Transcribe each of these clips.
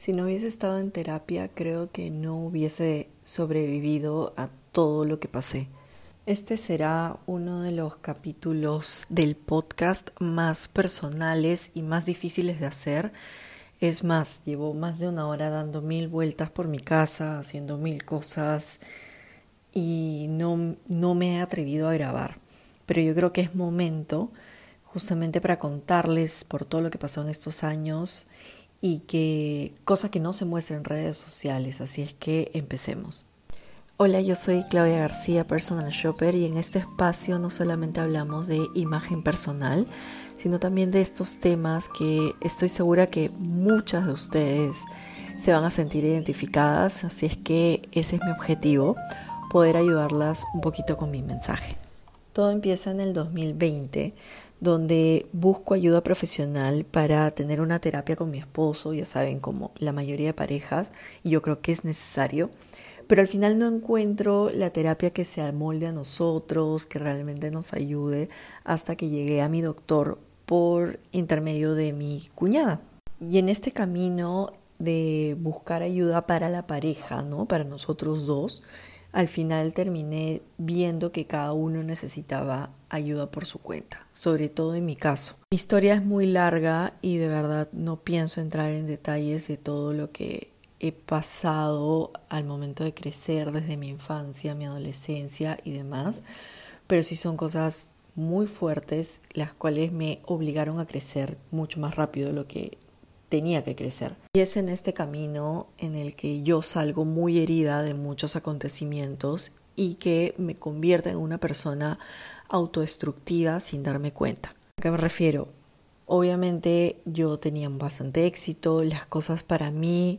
Si no hubiese estado en terapia, creo que no hubiese sobrevivido a todo lo que pasé. Este será uno de los capítulos del podcast más personales y más difíciles de hacer. Es más, llevo más de una hora dando mil vueltas por mi casa, haciendo mil cosas y no, no me he atrevido a grabar. Pero yo creo que es momento justamente para contarles por todo lo que pasó en estos años y que cosa que no se muestra en redes sociales, así es que empecemos. Hola, yo soy Claudia García, personal shopper, y en este espacio no solamente hablamos de imagen personal, sino también de estos temas que estoy segura que muchas de ustedes se van a sentir identificadas, así es que ese es mi objetivo, poder ayudarlas un poquito con mi mensaje. Todo empieza en el 2020, donde busco ayuda profesional para tener una terapia con mi esposo, ya saben, como la mayoría de parejas, y yo creo que es necesario, pero al final no encuentro la terapia que se amolde a nosotros, que realmente nos ayude, hasta que llegué a mi doctor por intermedio de mi cuñada. Y en este camino de buscar ayuda para la pareja, ¿no? Para nosotros dos, al final terminé viendo que cada uno necesitaba ayuda por su cuenta, sobre todo en mi caso. Mi historia es muy larga y de verdad no pienso entrar en detalles de todo lo que he pasado al momento de crecer desde mi infancia, mi adolescencia y demás, pero sí son cosas muy fuertes las cuales me obligaron a crecer mucho más rápido de lo que tenía que crecer. Y es en este camino en el que yo salgo muy herida de muchos acontecimientos y que me convierte en una persona autodestructiva sin darme cuenta. ¿A qué me refiero? Obviamente yo tenía bastante éxito, las cosas para mí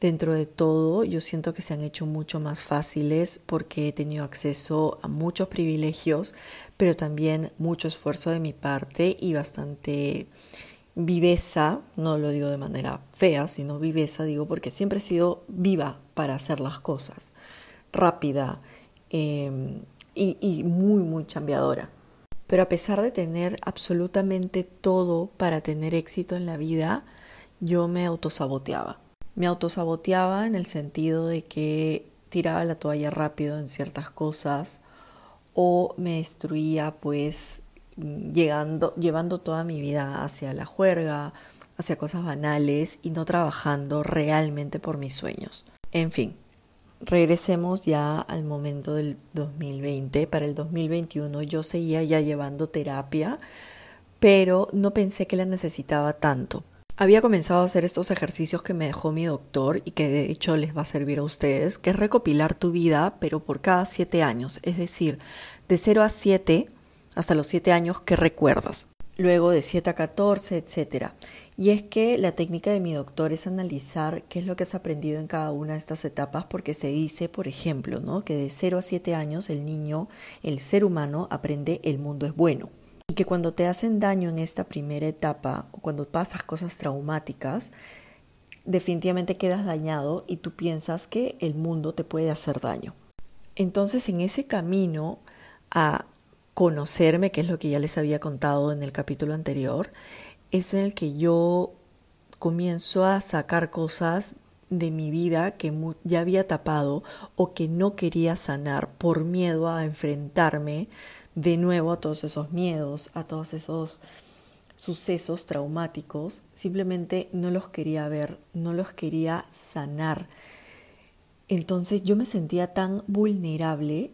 dentro de todo yo siento que se han hecho mucho más fáciles porque he tenido acceso a muchos privilegios, pero también mucho esfuerzo de mi parte y bastante viveza, no lo digo de manera fea, sino viveza, digo porque siempre he sido viva para hacer las cosas, rápida em, y, muy, muy chambeadora. Pero a pesar de tener absolutamente todo para tener éxito en la vida, yo me autosaboteaba. Me autosaboteaba en el sentido de que tiraba la toalla rápido en ciertas cosas o me destruía pues llegando, llevando toda mi vida hacia la juerga, hacia cosas banales y no trabajando realmente por mis sueños. En fin, regresemos ya al momento del 2020. Para el 2021 yo seguía ya llevando terapia, pero no pensé que la necesitaba tanto. Había comenzado a hacer estos ejercicios que me dejó mi doctor y que de hecho les va a servir a ustedes, que recopilar tu vida, pero por cada siete años, es decir, de 0 a 7 hasta los 7 años que recuerdas, luego de 7 a 14, etc. Y es que la técnica de mi doctor es analizar qué es lo que has aprendido en cada una de estas etapas, porque se dice, por ejemplo, ¿no? que de 0 a 7 años el niño, el ser humano, aprende el mundo es bueno. Y que cuando te hacen daño en esta primera etapa, cuando pasas cosas traumáticas, definitivamente quedas dañado y tú piensas que el mundo te puede hacer daño. Entonces, en ese camino a conocerme, que es lo que ya les había contado en el capítulo anterior, es en el que yo comienzo a sacar cosas de mi vida que ya había tapado o que no quería sanar por miedo a enfrentarme de nuevo a todos esos miedos, a todos esos sucesos traumáticos, simplemente no los quería ver, no los quería sanar. Entonces yo me sentía tan vulnerable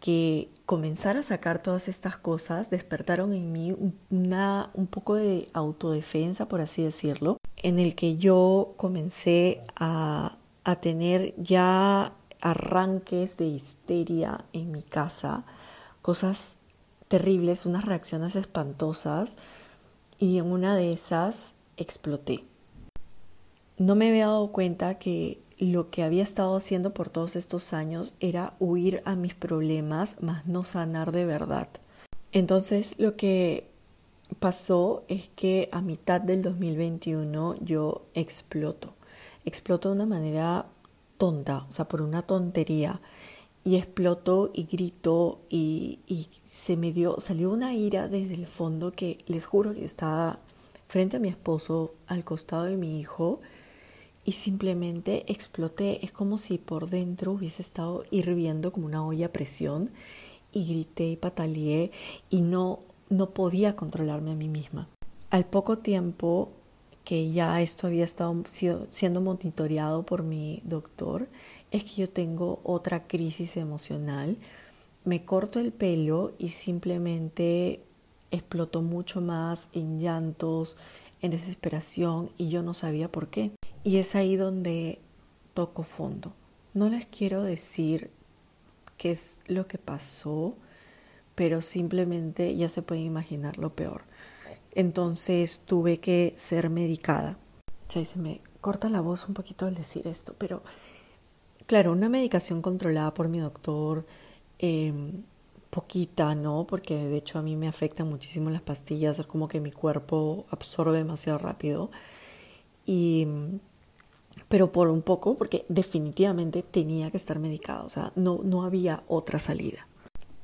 que comenzar a sacar todas estas cosas despertaron en mí una, un poco de autodefensa, por así decirlo, en el que yo comencé a, a tener ya arranques de histeria en mi casa, cosas terribles, unas reacciones espantosas y en una de esas exploté. No me había dado cuenta que lo que había estado haciendo por todos estos años era huir a mis problemas, más no sanar de verdad. Entonces lo que pasó es que a mitad del 2021 yo exploto. Exploto de una manera tonta, o sea, por una tontería. Y exploto y grito y, y se me dio, salió una ira desde el fondo que les juro que estaba frente a mi esposo, al costado de mi hijo, y simplemente exploté. Es como si por dentro hubiese estado hirviendo como una olla a presión y grité y pataleé y no, no podía controlarme a mí misma. Al poco tiempo que ya esto había estado siendo monitoreado por mi doctor, es que yo tengo otra crisis emocional. Me corto el pelo y simplemente explotó mucho más en llantos, en desesperación y yo no sabía por qué. Y es ahí donde toco fondo. No les quiero decir qué es lo que pasó, pero simplemente ya se pueden imaginar lo peor. Entonces tuve que ser medicada. Ya se me corta la voz un poquito al decir esto, pero claro, una medicación controlada por mi doctor, em, poquita, ¿no? Porque de hecho a mí me afectan muchísimo las pastillas, es como que mi cuerpo absorbe demasiado rápido. Y pero por un poco, porque definitivamente tenía que estar medicado, o sea, no, no había otra salida.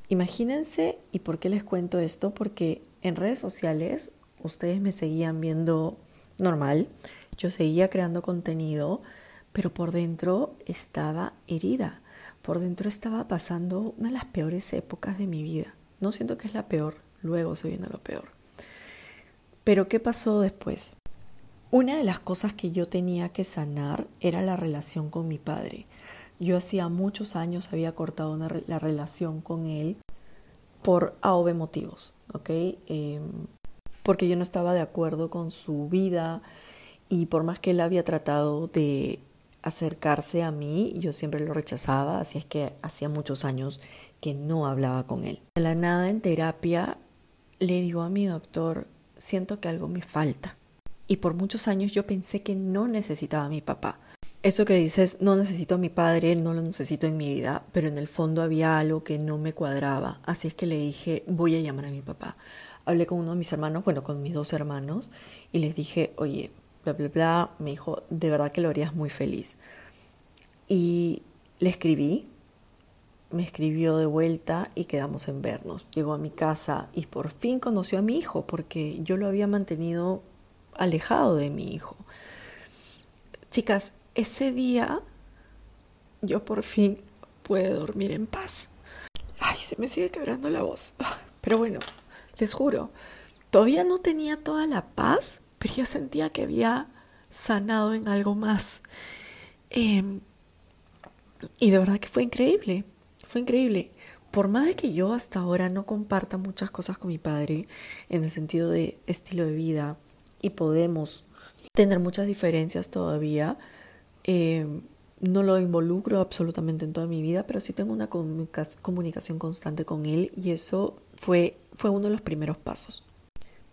Imagínense, ¿y por qué les cuento esto? Porque en redes sociales ustedes me seguían viendo normal, yo seguía creando contenido, pero por dentro estaba herida, por dentro estaba pasando una de las peores épocas de mi vida. No siento que es la peor, luego se viene lo peor. Pero ¿qué pasó después? Una de las cosas que yo tenía que sanar era la relación con mi padre. Yo hacía muchos años había cortado la relación con él por AOV motivos, ¿ok? Em, porque yo no estaba de acuerdo con su vida y por más que él había tratado de acercarse a mí, yo siempre lo rechazaba, así es que hacía muchos años que no hablaba con él. De la nada en terapia le digo a mi doctor, siento que algo me falta y por muchos años yo pensé que no necesitaba a mi papá. Eso que dices, no necesito a mi padre, no lo necesito en mi vida, pero en el fondo había algo que no me cuadraba. Así es que le dije, voy a llamar a mi papá. Hablé con uno de mis hermanos, bueno, con mis dos hermanos, y les dije, oye, bla, bla, bla. Me dijo, de verdad que lo harías muy feliz. Y le escribí, me escribió de vuelta y quedamos en vernos. Llegó a mi casa y por fin conoció a mi hijo, porque yo lo había mantenido alejado de mi hijo. Chicas, ese día yo por fin pude dormir en paz. Ay, se me sigue quebrando la voz. Pero bueno, les juro, todavía no tenía toda la paz, pero ya sentía que había sanado en algo más. Em, y de verdad que fue increíble, fue increíble. Por más de que yo hasta ahora no comparta muchas cosas con mi padre, en el sentido de estilo de vida, y podemos tener muchas diferencias todavía. Eh, no lo involucro absolutamente en toda mi vida, pero sí tengo una comunicación constante con él y eso fue, fue uno de los primeros pasos.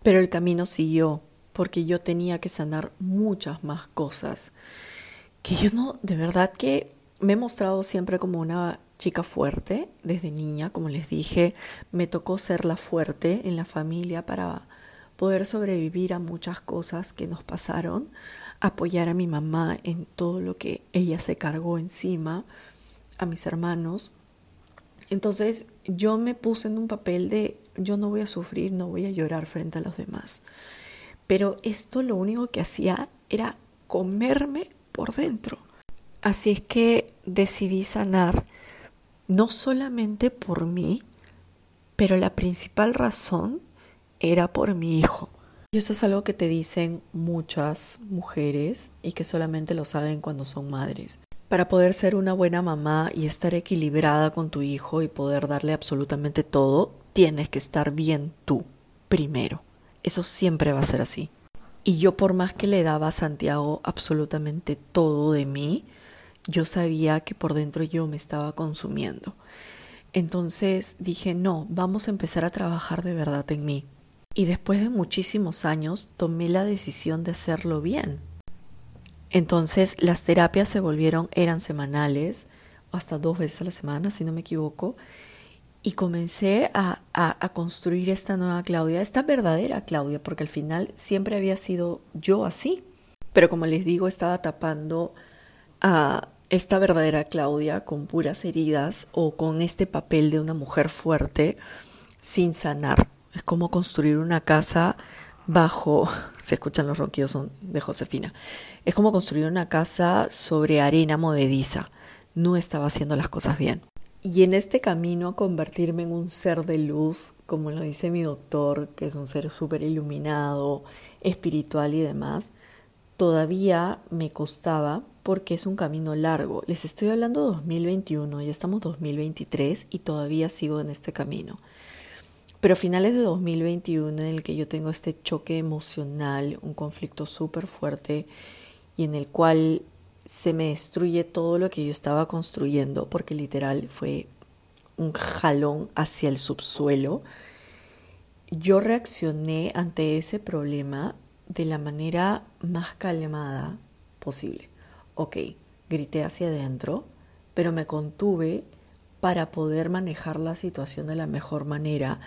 Pero el camino siguió porque yo tenía que sanar muchas más cosas que yo no, de verdad que me he mostrado siempre como una chica fuerte desde niña, como les dije, me tocó ser la fuerte en la familia para poder sobrevivir a muchas cosas que nos pasaron, apoyar a mi mamá en todo lo que ella se cargó encima, a mis hermanos. Entonces yo me puse en un papel de yo no voy a sufrir, no voy a llorar frente a los demás. Pero esto lo único que hacía era comerme por dentro. Así es que decidí sanar no solamente por mí, pero la principal razón era por mi hijo. Y eso es algo que te dicen muchas mujeres y que solamente lo saben cuando son madres. Para poder ser una buena mamá y estar equilibrada con tu hijo y poder darle absolutamente todo, tienes que estar bien tú primero. Eso siempre va a ser así. Y yo por más que le daba a Santiago absolutamente todo de mí, yo sabía que por dentro yo me estaba consumiendo. Entonces dije, no, vamos a empezar a trabajar de verdad en mí y después de muchísimos años tomé la decisión de hacerlo bien. Entonces las terapias se volvieron, eran semanales, hasta dos veces a la semana, si no me equivoco, y comencé a, a, construir esta nueva Claudia, esta verdadera Claudia, porque al final siempre había sido yo así. Pero como les digo, estaba tapando a esta verdadera Claudia con puras heridas o con este papel de una mujer fuerte sin sanar. Es como construir una casa bajo, se escuchan los ronquidos de Josefina, Es como construir una casa sobre arena movediza. No estaba haciendo las cosas bien. Y en este camino a convertirme en un ser de luz, como lo dice mi doctor, que es un ser súper iluminado, espiritual y demás, todavía me costaba porque es un camino largo. Les estoy hablando de 2021, ya estamos 2023 y todavía sigo en este camino. Pero a finales de 2021 en el que yo tengo este choque emocional, un conflicto súper fuerte y en el cual se me destruye todo lo que yo estaba construyendo, porque literal fue un jalón hacia el subsuelo, yo reaccioné ante ese problema de la manera más calmada posible. Ok, grité hacia adentro, pero me contuve para poder manejar la situación de la mejor manera,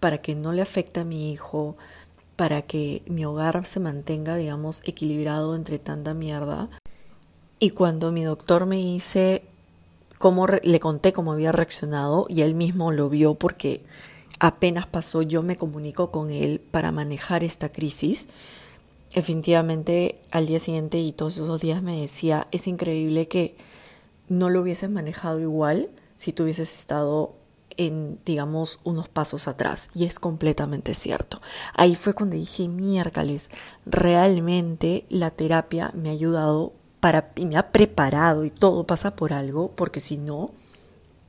para que no le afecte a mi hijo, para que mi hogar se mantenga, digamos, equilibrado entre tanta mierda. Y cuando mi doctor me dice cómo le conté cómo había reaccionado y él mismo lo vio porque apenas pasó, yo me comunico con él para manejar esta crisis. Definitivamente al día siguiente y todos esos días me decía, es increíble que no lo hubieses manejado igual si tú hubieses estado en, digamos, unos pasos atrás. Y es completamente cierto. Ahí fue cuando dije, miércoles, realmente la terapia me ha ayudado para, y me ha preparado y todo pasa por algo, porque si no,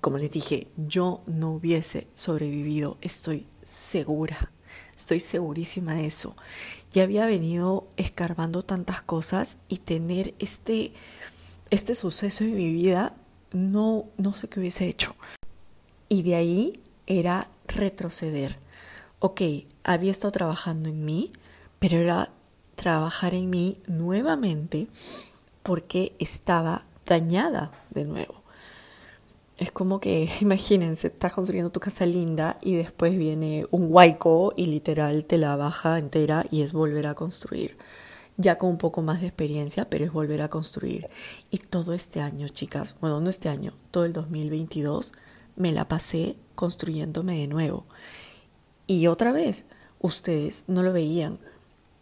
como les dije, yo no hubiese sobrevivido, estoy segura, estoy segurísima de eso. Ya había venido escarbando tantas cosas y tener este, este suceso en mi vida, no, no sé qué hubiese hecho. Y de ahí era retroceder. Ok, había estado trabajando en mí, pero era trabajar en mí nuevamente porque estaba dañada de nuevo. Es como que, imagínense, estás construyendo tu casa linda y después viene un huaico y literal te la baja entera y es volver a construir. Ya con un poco más de experiencia, pero es volver a construir. Y todo este año, chicas, bueno, no este año, todo el 2022, me la pasé construyéndome de nuevo. Y otra vez, ustedes no lo veían,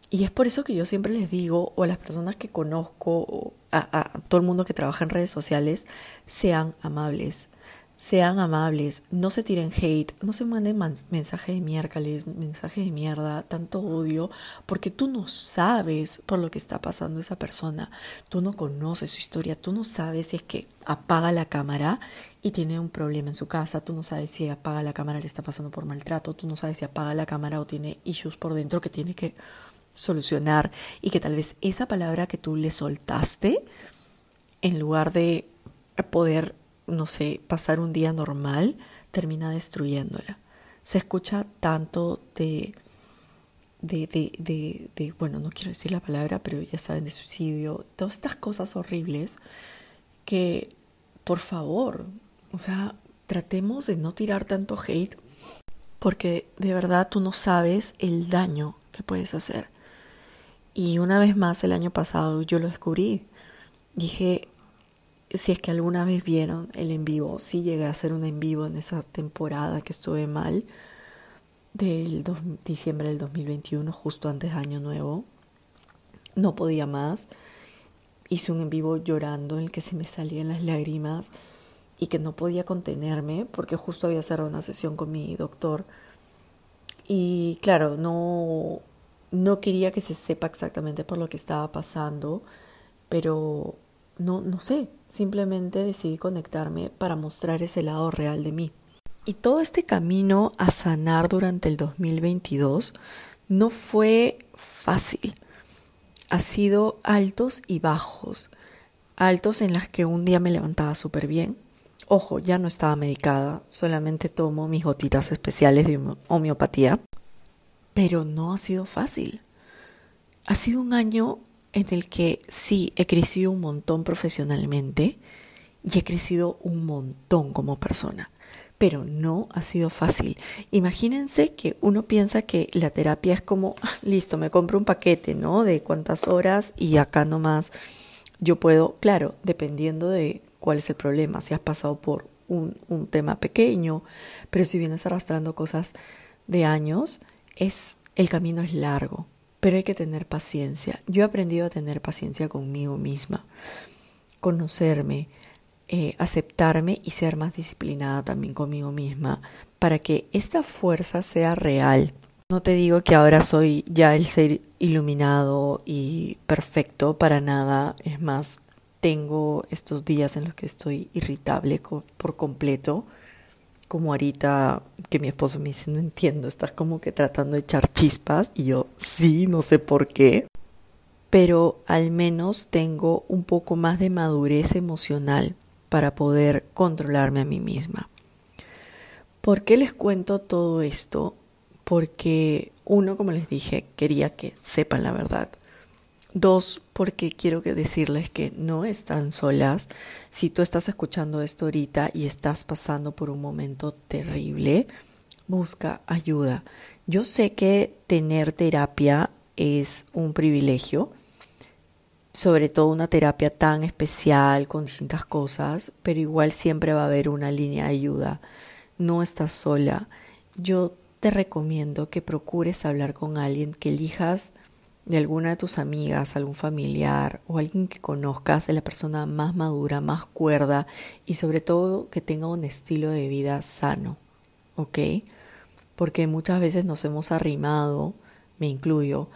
y es por eso que yo siempre les digo, o a las personas que conozco, a, a, todo el mundo que trabaja en redes sociales, sean amables. Sean amables, no se tiren hate, no se manden mensajes de miércoles, mensajes de mierda, tanto odio, porque tú no sabes por lo que está pasando esa persona, tú no conoces su historia, tú no sabes si es que apaga la cámara y tiene un problema en su casa, tú no sabes si apaga la cámara le está pasando por maltrato, tú no sabes si apaga la cámara o tiene issues por dentro que tiene que solucionar y que tal vez esa palabra que tú le soltaste, en lugar de poder, no sé, pasar un día normal, termina destruyéndola. Se escucha tanto de, de, de, de, bueno, no quiero decir la palabra, pero ya saben, de suicidio, todas estas cosas horribles que, por favor, o sea, tratemos de no tirar tanto hate porque de verdad tú no sabes el daño que puedes hacer. Y una vez más el año pasado yo lo descubrí. Dije, si es que alguna vez vieron el en vivo, sí llegué a hacer un en vivo en esa temporada que estuve mal, del diciembre del 2021, justo antes de Año Nuevo. No podía más. Hice un en vivo llorando en el que se me salían las lágrimas y que no podía contenerme porque justo había cerrado una sesión con mi doctor. Y claro, no, no quería que se sepa exactamente por lo que estaba pasando, pero no, no sé, simplemente decidí conectarme para mostrar ese lado real de mí. Y todo este camino a sanar durante el 2022 no fue fácil. Ha sido altos y bajos. Altos en las que un día me levantaba súper bien. Ojo, ya no estaba medicada, solamente tomo mis gotitas especiales de homeopatía pero no ha sido fácil. Ha sido un año en el que sí he crecido un montón profesionalmente y he crecido un montón como persona, pero no ha sido fácil. Imagínense que uno piensa que la terapia es como, ah, listo, me compro un paquete, ¿no? De cuántas horas y acá nomás yo puedo, claro, dependiendo de cuál es el problema, si has pasado por un, un tema pequeño, pero si vienes arrastrando cosas de años, es el camino es largo, pero hay que tener paciencia. Yo he aprendido a tener paciencia conmigo misma, conocerme, eh, aceptarme y ser más disciplinada también conmigo misma para que esta fuerza sea real. No te digo que ahora soy ya el ser iluminado y perfecto para nada, es más, tengo estos días en los que estoy irritable por completo, como ahorita que mi esposo me dice, no entiendo, estás como que tratando de echar chispas y yo sí, no sé por qué, pero al menos tengo un poco más de madurez emocional para poder controlarme a mí misma. ¿Por qué les cuento todo esto? Porque uno, como les dije, quería que sepan la verdad. Dos, porque quiero decirles que no están solas. Si tú estás escuchando esto ahorita y estás pasando por un momento terrible, busca ayuda. Yo sé que tener terapia es un privilegio, sobre todo una terapia tan especial con distintas cosas, pero igual siempre va a haber una línea de ayuda. No estás sola. Yo te recomiendo que procures hablar con alguien que elijas de alguna de tus amigas, algún familiar o alguien que conozcas, de la persona más madura, más cuerda y sobre todo que tenga un estilo de vida sano, ¿ok? Porque muchas veces nos hemos arrimado, me incluyo,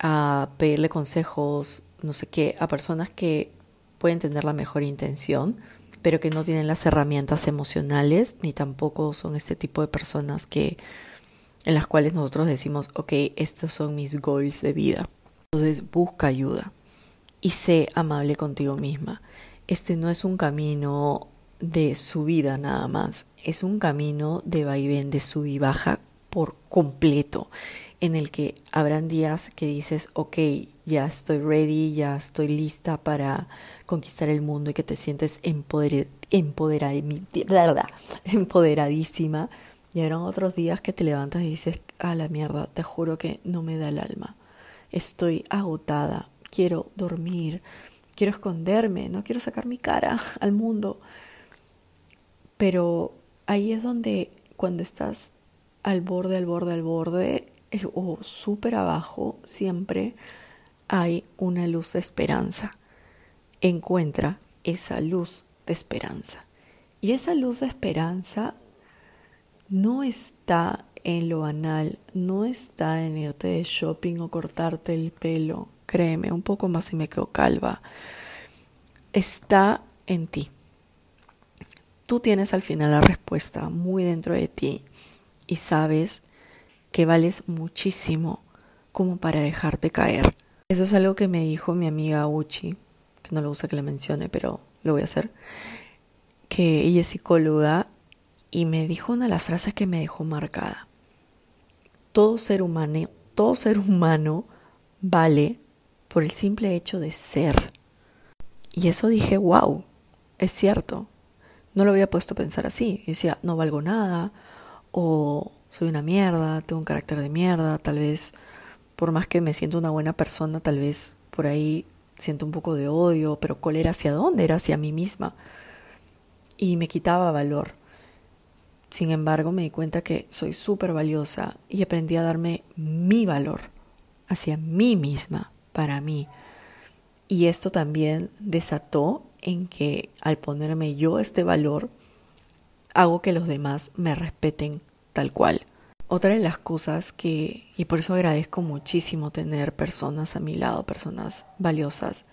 a pedirle consejos, no sé qué, a personas que pueden tener la mejor intención, pero que no tienen las herramientas emocionales, ni tampoco son este tipo de personas que en las cuales nosotros decimos, ok, estos son mis goals de vida. Entonces busca ayuda y sé amable contigo misma. Este no es un camino de subida nada más, es un camino de vaivén, de sub y baja por completo, en el que habrán días que dices, ok, ya estoy ready, ya estoy lista para conquistar el mundo y que te sientes empoder empoderadísima habrán otros días que te levantas y dices, a la mierda, te juro que no me da el alma. Estoy agotada, quiero dormir, quiero esconderme, no quiero sacar mi cara al mundo. Pero ahí es donde cuando estás al borde, al borde, al borde, eh, o súper abajo, siempre hay una luz de esperanza. Encuentra esa luz de esperanza. Y esa luz de esperanza no está en lo banal, no está en irte de shopping o cortarte el pelo, créeme, un poco más y me quedo calva. Está en ti. Tú tienes al final la respuesta muy dentro de ti y sabes que vales muchísimo como para dejarte caer. Eso es algo que me dijo mi amiga Uchi, que no le gusta que le mencione, pero lo voy a hacer, que ella es psicóloga y me dijo una de las frases que me dejó marcada. Todo ser humano, todo ser humano vale por el simple hecho de ser. Y eso dije, wow, es cierto. No lo había puesto a pensar así. Yo decía, no valgo nada, o soy una mierda, tengo un carácter de mierda, tal vez, por más que me siento una buena persona, tal vez por ahí siento un poco de odio, pero ¿cuál era hacia dónde? Era hacia mí misma. Y me quitaba valor. Sin embargo, me di cuenta que soy súper valiosa y aprendí a darme mi valor hacia mí misma, para mí. Y esto también desató en que al ponerme yo este valor, hago que los demás me respeten tal cual. Otra de las cosas que, y por eso agradezco muchísimo tener personas a mi lado, personas valiosas,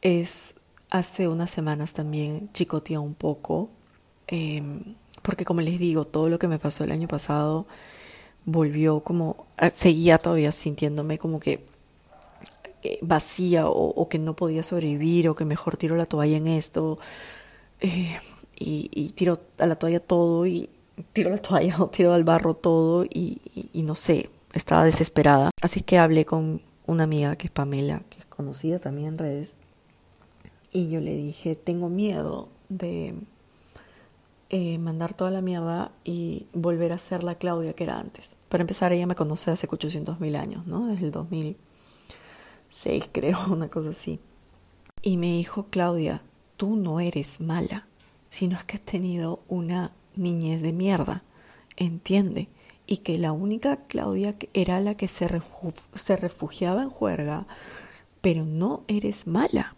es hace unas semanas también chicoteé un poco. Eh, porque como les digo, todo lo que me pasó el año pasado volvió como, ah, seguía todavía sintiéndome como que vacía o, que no podía sobrevivir o que mejor tiro la toalla en esto eh, y, tiro a la toalla todo y tiro la toalla o tiro al barro todo y, y no sé, estaba desesperada. Así que hablé con una amiga que es Pamela, que es conocida también en redes, y yo le dije, tengo miedo de eh, mandar toda la mierda y volver a ser la Claudia que era antes. Para empezar, ella me conoce hace 800 mil años, ¿no? Desde el 2006, creo, una cosa así. Y me dijo, Claudia, tú no eres mala, sino es que has tenido una niñez de mierda, entiende. y que la única Claudia era la que se, se refugiaba en juerga, pero no eres mala.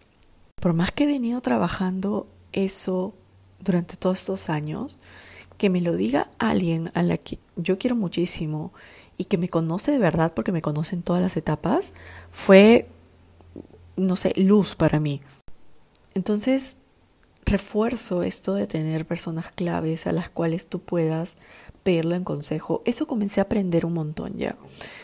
Por más que he venido trabajando eso durante todos estos años, que me lo diga alguien a la que yo quiero muchísimo y que me conoce de verdad porque me conoce en todas las etapas, fue, no sé, luz para mí. Entonces, refuerzo esto de tener personas claves a las cuales tú puedas pedirle en consejo. Eso comencé a aprender un montón ya.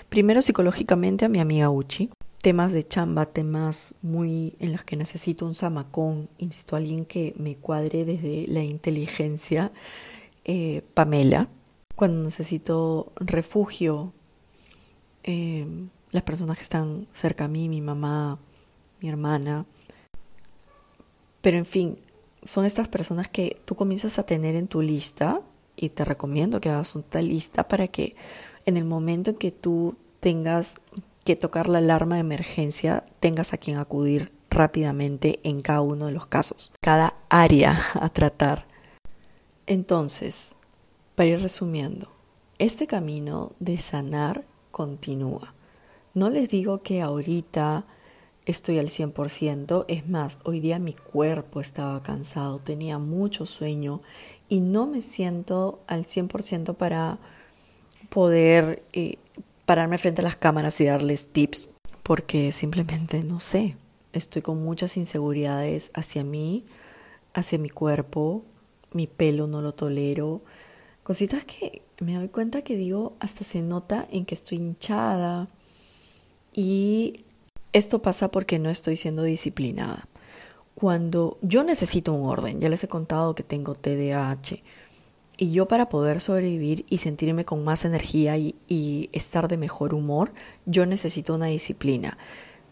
Primero psicológicamente a mi amiga Uchi, temas de chamba, temas muy en los que necesito un samacón, insisto, alguien que me cuadre desde la inteligencia, eh, Pamela, cuando necesito refugio, eh, las personas que están cerca a mí, mi mamá, mi hermana, pero en fin, son estas personas que tú comienzas a tener en tu lista y te recomiendo que hagas una lista para que en el momento en que tú tengas que tocar la alarma de emergencia, tengas a quien acudir rápidamente en cada uno de los casos, cada área a tratar. Entonces, para ir resumiendo, este camino de sanar continúa. No les digo que ahorita estoy al 100%, es más, hoy día mi cuerpo estaba cansado, tenía mucho sueño y no me siento al 100% para poder eh, pararme frente a las cámaras y darles tips, porque simplemente no sé, estoy con muchas inseguridades hacia mí, hacia mi cuerpo, mi pelo no lo tolero, cositas que me doy cuenta que digo, hasta se nota en que estoy hinchada y esto pasa porque no estoy siendo disciplinada. Cuando yo necesito un orden, ya les he contado que tengo TDAH, y yo para poder sobrevivir y sentirme con más energía y, estar de mejor humor, yo necesito una disciplina.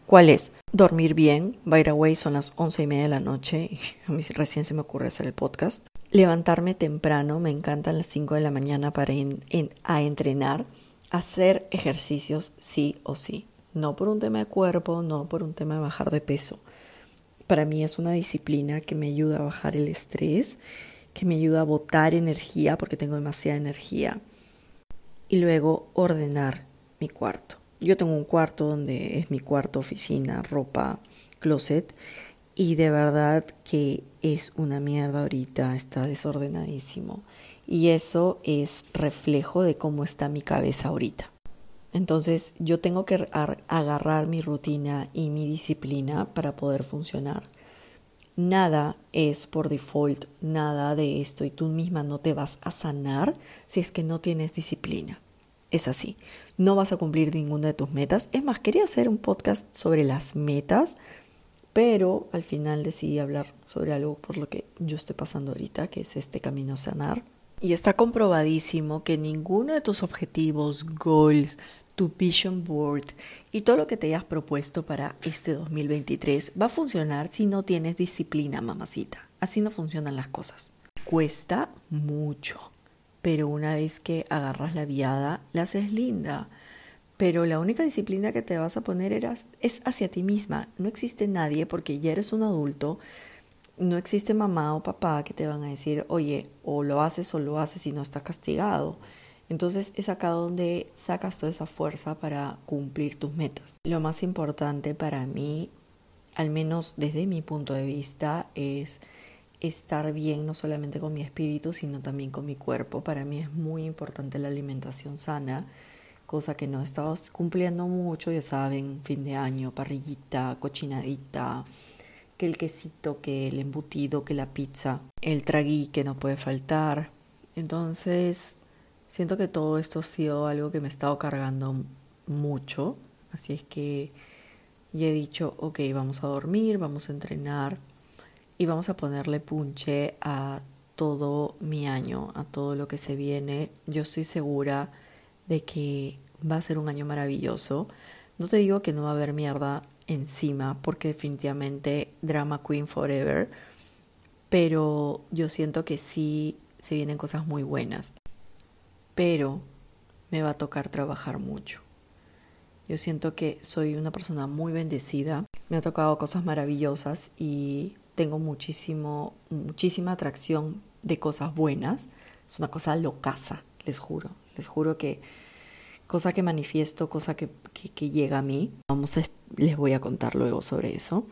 ¿Cuál es? Dormir bien. By the way, son las once y media de la noche y a mí recién se me ocurre hacer el podcast. Levantarme temprano, me encantan las 5 de la mañana para a entrenar. Hacer ejercicios sí o sí. No por un tema de cuerpo, no por un tema de bajar de peso. Para mí es una disciplina que me ayuda a bajar el estrés que me ayuda a botar energía porque tengo demasiada energía. Y luego ordenar mi cuarto. Yo tengo un cuarto donde es mi cuarto, oficina, ropa, closet. Y de verdad que es una mierda ahorita, está desordenadísimo. Y eso es reflejo de cómo está mi cabeza ahorita. Entonces yo tengo que agarrar mi rutina y mi disciplina para poder funcionar. Nada es por default, nada de esto y tú misma no te vas a sanar si es que no tienes disciplina. Es así, no vas a cumplir ninguna de tus metas. Es más, quería hacer un podcast sobre las metas, pero al final decidí hablar sobre algo por lo que yo estoy pasando ahorita, que es este camino a sanar. Y está comprobadísimo que ninguno de tus objetivos, goals, tu vision board y todo lo que te hayas propuesto para este 2023 va a funcionar si no tienes disciplina, mamacita. Así no funcionan las cosas. Cuesta mucho, pero una vez que agarras la viada, la haces linda. Pero la única disciplina que te vas a poner es hacia ti misma. No existe nadie porque ya eres un adulto. No existe mamá o papá que te van a decir, oye, o lo haces o lo haces y no estás castigado. Entonces es acá donde sacas toda esa fuerza para cumplir tus metas. Lo más importante para mí, al menos desde mi punto de vista, es estar bien no solamente con mi espíritu, sino también con mi cuerpo. Para mí es muy importante la alimentación sana, cosa que no estaba cumpliendo mucho, ya saben, fin de año, parrillita, cochinadita, que el quesito, que el embutido, que la pizza, el tragui que no puede faltar. Entonces, Siento que todo esto ha sido algo que me ha estado cargando mucho, así es que ya he dicho, ok, vamos a dormir, vamos a entrenar y vamos a ponerle punche a todo mi año, a todo lo que se viene. Yo estoy segura de que va a ser un año maravilloso. No te digo que no va a haber mierda encima, porque definitivamente Drama Queen Forever, pero yo siento que sí se vienen cosas muy buenas pero me va a tocar trabajar mucho. Yo siento que soy una persona muy bendecida, me ha tocado cosas maravillosas y tengo muchísimo, muchísima atracción de cosas buenas. Es una cosa locaza, les juro, Les juro que cosa que manifiesto, cosa que, llega a mí. Vamos a, les voy a contar luego sobre eso.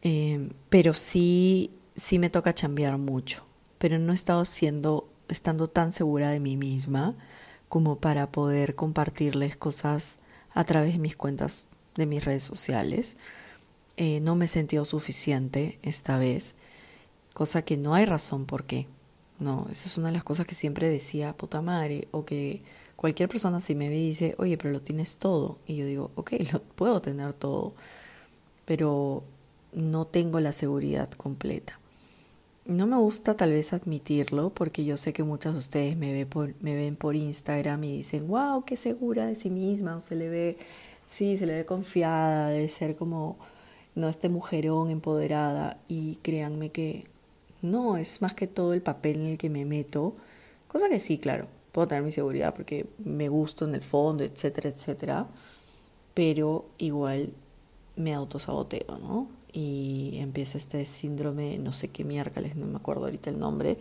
Eh, pero sí, sí me toca chambear mucho. Pero no he estado siendo, estando tan segura de mí misma como para poder compartirles cosas a través de mis cuentas de mis redes sociales. Eh, no me he sentido suficiente esta vez, cosa que no hay razón por qué. No, esa es una de las cosas que siempre decía, puta madre, o que cualquier persona si me dice, oye, pero lo tienes todo. Y yo digo, ok, lo puedo tener todo, pero no tengo la seguridad completa. No me gusta tal vez admitirlo porque yo sé que muchas de ustedes me, ve por, me ven por Instagram y dicen, wow, qué segura de sí misma, o se le ve, sí, se le ve confiada, debe ser como, no, este mujerón empoderada. Y créanme que no, es más que todo el papel en el que me meto, cosa que sí, claro, puedo tener mi seguridad porque me gusto en el fondo, etcétera, etcétera, pero igual me autosaboteo, ¿no? Y empieza este síndrome, no sé qué miércoles, no me acuerdo ahorita el nombre,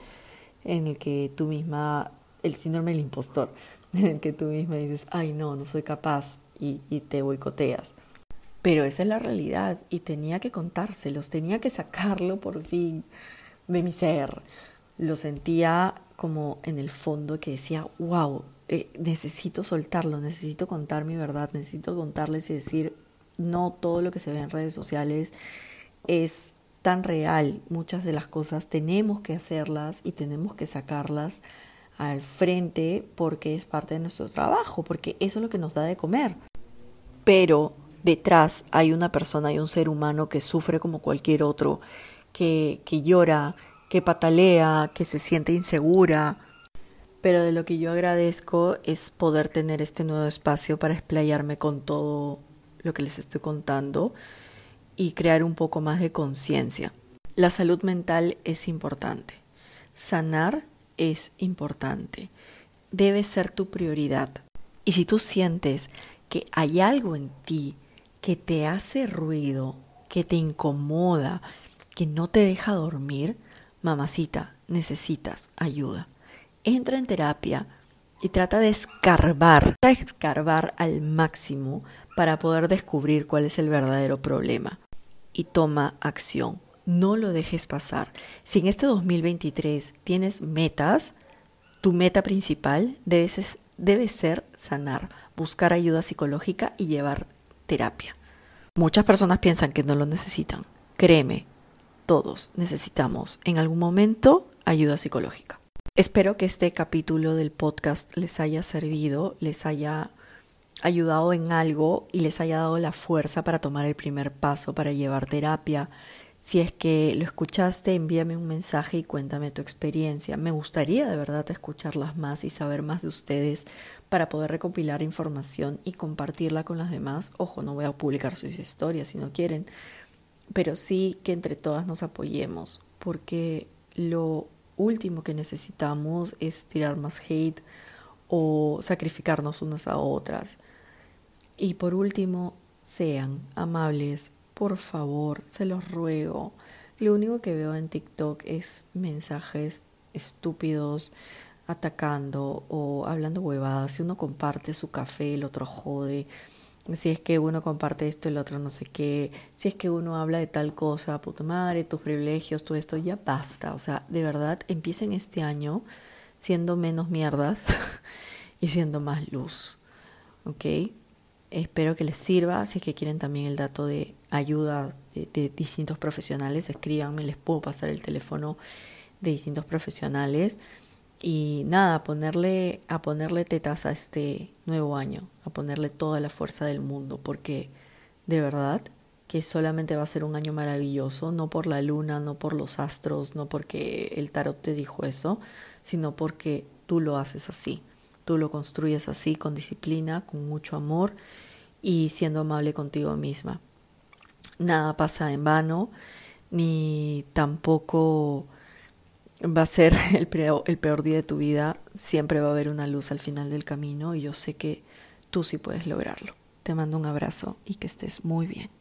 en el que tú misma, el síndrome del impostor, en el que tú misma dices, ay no, no soy capaz y, y te boicoteas. Pero esa es la realidad y tenía que contárselos, tenía que sacarlo por fin de mi ser. Lo sentía como en el fondo que decía, wow, eh, necesito soltarlo, necesito contar mi verdad, necesito contarles y decir, no todo lo que se ve en redes sociales es tan real. Muchas de las cosas tenemos que hacerlas y tenemos que sacarlas al frente porque es parte de nuestro trabajo, porque eso es lo que nos da de comer. Pero detrás hay una persona, hay un ser humano que sufre como cualquier otro, que, que llora, que patalea, que se siente insegura. Pero de lo que yo agradezco es poder tener este nuevo espacio para explayarme con todo lo que les estoy contando y crear un poco más de conciencia. La salud mental es importante. Sanar es importante. Debe ser tu prioridad. Y si tú sientes que hay algo en ti que te hace ruido, que te incomoda, que no te deja dormir, mamacita, necesitas ayuda. Entra en terapia y trata de escarbar, de escarbar al máximo para poder descubrir cuál es el verdadero problema. Y toma acción. No lo dejes pasar. Si en este 2023 tienes metas, tu meta principal debe ser, sanar, buscar ayuda psicológica y llevar terapia. Muchas personas piensan que no lo necesitan. Créeme, todos necesitamos en algún momento ayuda psicológica. Espero que este capítulo del podcast les haya servido, les haya ayudado en algo y les haya dado la fuerza para tomar el primer paso para llevar terapia. Si es que lo escuchaste, envíame un mensaje y cuéntame tu experiencia. Me gustaría de verdad escucharlas más y saber más de ustedes para poder recopilar información y compartirla con las demás. Ojo, no voy a publicar sus historias si no quieren, pero sí que entre todas nos apoyemos, porque lo último que necesitamos es tirar más hate o sacrificarnos unas a otras. Y por último, sean amables, por favor, se los ruego. Lo único que veo en TikTok es mensajes estúpidos atacando o hablando huevadas. Si uno comparte su café, el otro jode. Si es que uno comparte esto, el otro no sé qué. Si es que uno habla de tal cosa, puta madre, tus privilegios, todo esto, ya basta. O sea, de verdad, empiecen este año siendo menos mierdas y siendo más luz. ¿Ok? Espero que les sirva. Si es que quieren también el dato de ayuda de, distintos profesionales, escríbanme, les puedo pasar el teléfono de distintos profesionales. Y nada, a ponerle, a ponerle tetas a este nuevo año, a ponerle toda la fuerza del mundo, porque de verdad que solamente va a ser un año maravilloso, no por la luna, no por los astros, no porque el tarot te dijo eso, sino porque tú lo haces así. Tú lo construyes así, con disciplina, con mucho amor y siendo amable contigo misma. Nada pasa en vano, ni tampoco va a ser el peor, el peor día de tu vida. Siempre va a haber una luz al final del camino y yo sé que tú sí puedes lograrlo. Te mando un abrazo y que estés muy bien.